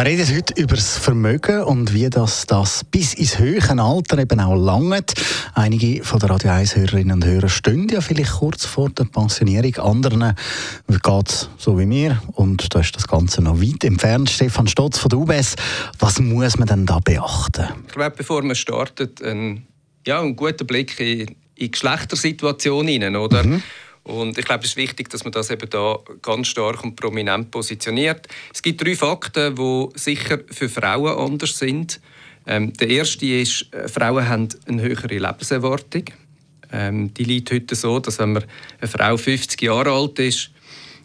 Wir reden heute über das Vermögen und wie das, das bis ins höhere Alter eben auch langt. Einige von der Radio 1 Hörerinnen und Hörer stehen ja vielleicht kurz vor der Pensionierung. Anderen geht es so wie mir und da ist das Ganze noch weit entfernt. Stefan Stotz von der UBS, was muss man denn da beachten? Ich glaube, bevor man startet, ein, ja, einen guten Blick in, in die Geschlechtersituation hinein, oder? Mhm. Und ich glaube, es ist wichtig, dass man das eben da ganz stark und prominent positioniert. Es gibt drei Fakten, die sicher für Frauen anders sind. Ähm, der erste ist, äh, Frauen haben eine höhere Lebenserwartung. Ähm, die liegt heute so, dass wenn man eine Frau 50 Jahre alt ist,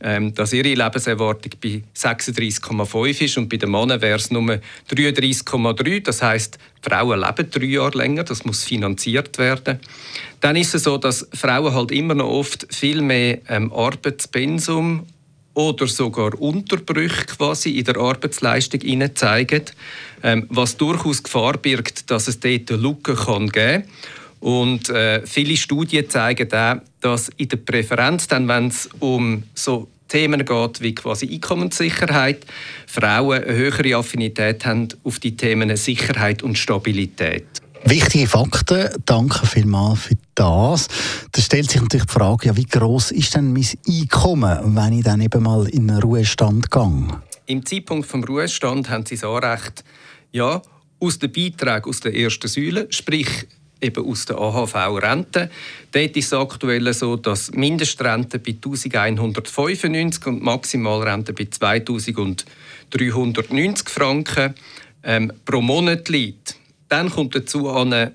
dass ihre Lebenserwartung bei 36,5 ist und bei den Männern wäre es nur 33,3. Das heißt, Frauen leben drei Jahre länger, das muss finanziert werden. Dann ist es so, dass Frauen halt immer noch oft viel mehr ähm, Arbeitspensum oder sogar Unterbrüche quasi in der Arbeitsleistung zeigen, ähm, was durchaus Gefahr birgt, dass es dort Lücken geben kann. Und äh, viele Studien zeigen auch, dass in der Präferenz, dann, wenn es um so Themen geht wie quasi Einkommenssicherheit, Frauen eine höhere Affinität haben auf die Themen Sicherheit und Stabilität. Wichtige Fakten, danke vielmals für das. Da stellt sich natürlich die Frage, ja, wie groß ist denn mein Einkommen, wenn ich dann eben mal in den Ruhestand gehe? Im Zeitpunkt vom Ruhestand haben Sie so recht, ja, aus den Beiträgen aus der ersten Säule, sprich eben aus der AHV-Rente. Dort ist es aktuell so, dass Mindestrente bei 1195 und Maximalrente bei 2390 Franken ähm, pro Monat liegt. Dann kommt dazu ein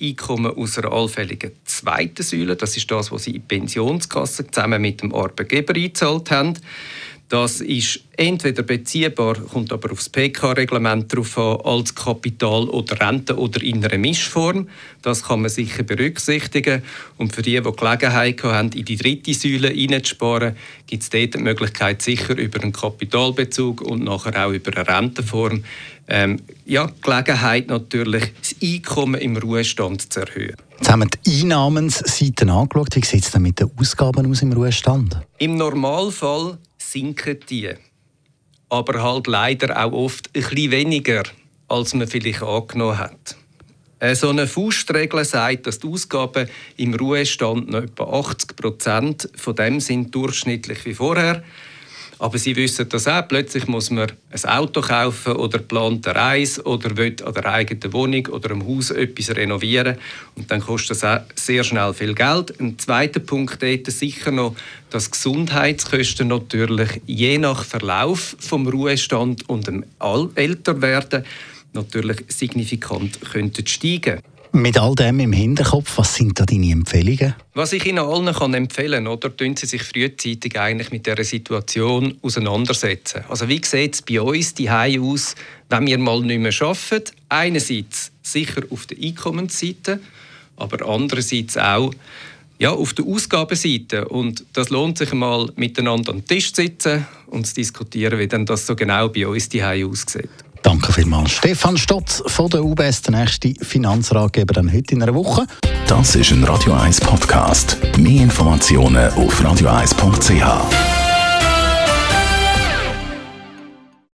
Einkommen aus einer allfälligen zweiten Säule. Das ist das, was Sie in die Pensionskasse zusammen mit dem Arbeitgeber eingezahlt haben. Das ist entweder beziehbar, kommt aber aufs PK-Reglement darauf an, als Kapital oder Rente oder in einer Mischform. Das kann man sicher berücksichtigen. Und für die, die Gelegenheit haben, in die dritte Säule hineinzusparen, gibt es dort die Möglichkeit, sicher über einen Kapitalbezug und nachher auch über eine Rentenform, ähm, ja, Gelegenheit natürlich, das Einkommen im Ruhestand zu erhöhen. Jetzt haben wir die Einnahmenseite angeschaut. Wie sieht es denn mit den Ausgaben aus im Ruhestand? Im Normalfall sinken die. Aber halt leider auch oft ein bisschen weniger, als man vielleicht angenommen hat. So eine Faustregel sagt, dass die Ausgaben im Ruhestand noch etwa 80 Prozent von dem sind durchschnittlich wie vorher. Aber Sie wissen das auch. Plötzlich muss man ein Auto kaufen oder plant eine Reise oder will an der eigenen Wohnung oder am Haus etwas renovieren. Und dann kostet das auch sehr schnell viel Geld. Ein zweiter Punkt ist sicher noch, dass Gesundheitskosten natürlich je nach Verlauf vom Ruhestand und dem Älterwerden natürlich signifikant könnten steigen mit all dem im Hinterkopf, was sind da deine Empfehlungen? Was ich Ihnen allen kann empfehlen kann, tun Sie sich frühzeitig eigentlich mit dieser Situation auseinandersetzen. Also wie sieht es bei uns die aus, wenn wir mal nicht mehr arbeiten? Einerseits sicher auf der Einkommensseite, aber andererseits auch ja, auf der Ausgabenseite. Und das lohnt sich mal miteinander an den Tisch zu sitzen und zu diskutieren, wie denn das so genau bei uns die aussieht. Danke vielmals. Stefan Stotz von der UBS, der nächste Finanzratgeber dann heute in einer Woche. Das ist ein Radio 1 Podcast. Mehr Informationen auf radio1.ch.